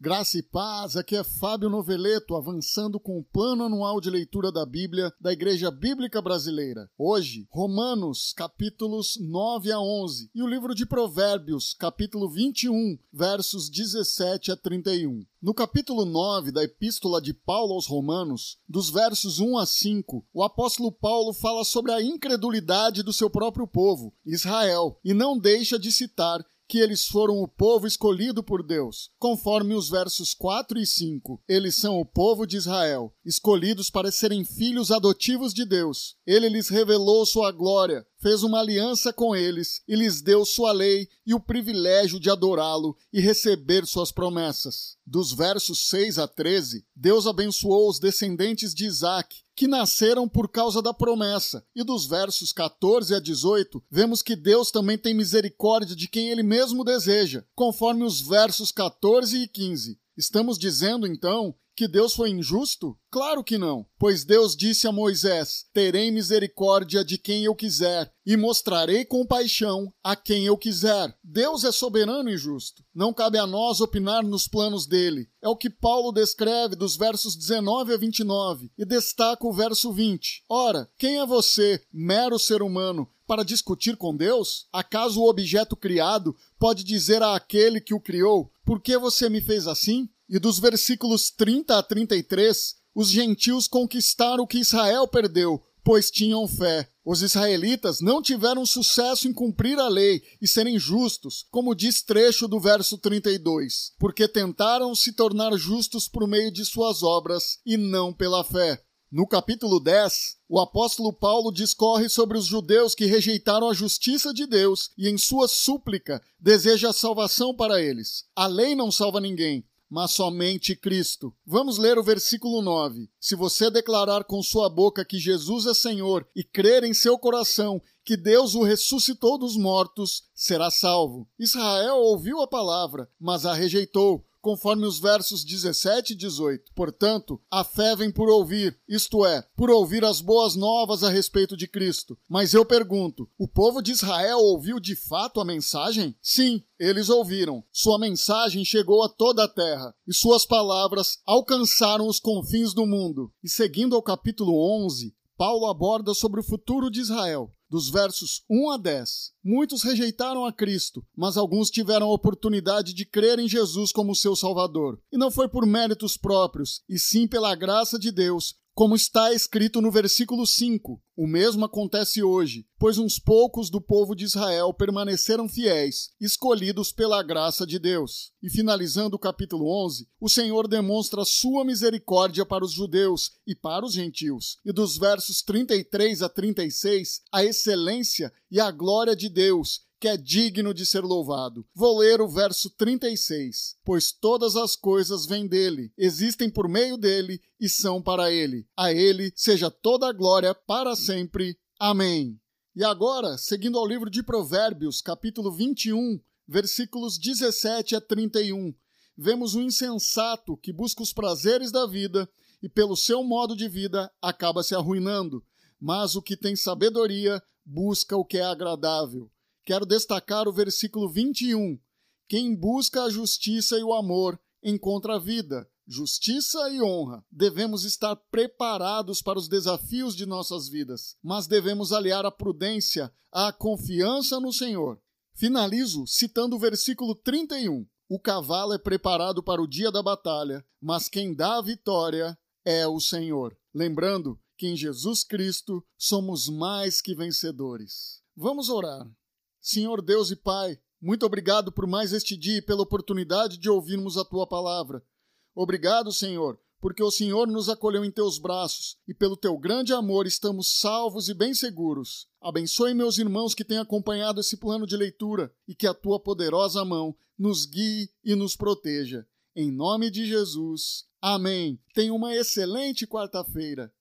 Graça e paz, aqui é Fábio Noveleto, avançando com o plano anual de leitura da Bíblia da Igreja Bíblica Brasileira. Hoje, Romanos, capítulos 9 a 11, e o livro de Provérbios, capítulo 21, versos 17 a 31. No capítulo 9 da Epístola de Paulo aos Romanos, dos versos 1 a 5, o apóstolo Paulo fala sobre a incredulidade do seu próprio povo, Israel, e não deixa de citar que eles foram o povo escolhido por Deus, conforme os versos 4 e 5. Eles são o povo de Israel, escolhidos para serem filhos adotivos de Deus. Ele lhes revelou sua glória, fez uma aliança com eles e lhes deu sua lei e o privilégio de adorá-lo e receber suas promessas. Dos versos 6 a 13, Deus abençoou os descendentes de Isaac, que nasceram por causa da promessa. E dos versos 14 a 18, vemos que Deus também tem misericórdia de quem ele mesmo deseja, conforme os versos 14 e 15. Estamos dizendo então que Deus foi injusto? Claro que não, pois Deus disse a Moisés: Terei misericórdia de quem eu quiser e mostrarei compaixão a quem eu quiser. Deus é soberano e justo. Não cabe a nós opinar nos planos dele. É o que Paulo descreve dos versos 19 a 29 e destaca o verso 20. Ora, quem é você, mero ser humano, para discutir com Deus? Acaso o objeto criado pode dizer àquele que o criou: Por que você me fez assim? E dos versículos 30 a 33, os gentios conquistaram o que Israel perdeu, pois tinham fé. Os israelitas não tiveram sucesso em cumprir a lei e serem justos, como diz trecho do verso 32, porque tentaram se tornar justos por meio de suas obras e não pela fé. No capítulo 10, o apóstolo Paulo discorre sobre os judeus que rejeitaram a justiça de Deus e, em sua súplica, deseja a salvação para eles. A lei não salva ninguém, mas somente Cristo. Vamos ler o versículo 9. Se você declarar com sua boca que Jesus é Senhor e crer em seu coração que Deus o ressuscitou dos mortos, será salvo. Israel ouviu a palavra, mas a rejeitou conforme os versos 17 e 18. Portanto, a fé vem por ouvir, isto é, por ouvir as boas novas a respeito de Cristo. Mas eu pergunto: o povo de Israel ouviu de fato a mensagem? Sim, eles ouviram. Sua mensagem chegou a toda a terra e suas palavras alcançaram os confins do mundo. E seguindo ao capítulo 11, Paulo aborda sobre o futuro de Israel dos versos 1 a 10. Muitos rejeitaram a Cristo, mas alguns tiveram a oportunidade de crer em Jesus como seu Salvador. E não foi por méritos próprios, e sim pela graça de Deus, como está escrito no versículo 5, o mesmo acontece hoje, pois uns poucos do povo de Israel permaneceram fiéis, escolhidos pela graça de Deus. E finalizando o capítulo 11, o Senhor demonstra sua misericórdia para os judeus e para os gentios. E dos versos 33 a 36, a excelência e a glória de Deus que é digno de ser louvado. Vou ler o verso 36. Pois todas as coisas vêm dele, existem por meio dele e são para ele. A ele seja toda a glória para sempre. Amém. E agora, seguindo ao livro de Provérbios, capítulo 21, versículos 17 a 31, vemos um insensato que busca os prazeres da vida e, pelo seu modo de vida, acaba se arruinando. Mas o que tem sabedoria busca o que é agradável quero destacar o versículo 21. Quem busca a justiça e o amor encontra a vida, justiça e honra. Devemos estar preparados para os desafios de nossas vidas, mas devemos aliar a prudência à confiança no Senhor. Finalizo citando o versículo 31. O cavalo é preparado para o dia da batalha, mas quem dá a vitória é o Senhor. Lembrando que em Jesus Cristo somos mais que vencedores. Vamos orar. Senhor Deus e Pai, muito obrigado por mais este dia e pela oportunidade de ouvirmos a tua palavra. Obrigado, Senhor, porque o Senhor nos acolheu em teus braços e pelo teu grande amor estamos salvos e bem seguros. Abençoe meus irmãos que têm acompanhado esse plano de leitura e que a tua poderosa mão nos guie e nos proteja. Em nome de Jesus. Amém. Tenha uma excelente quarta-feira.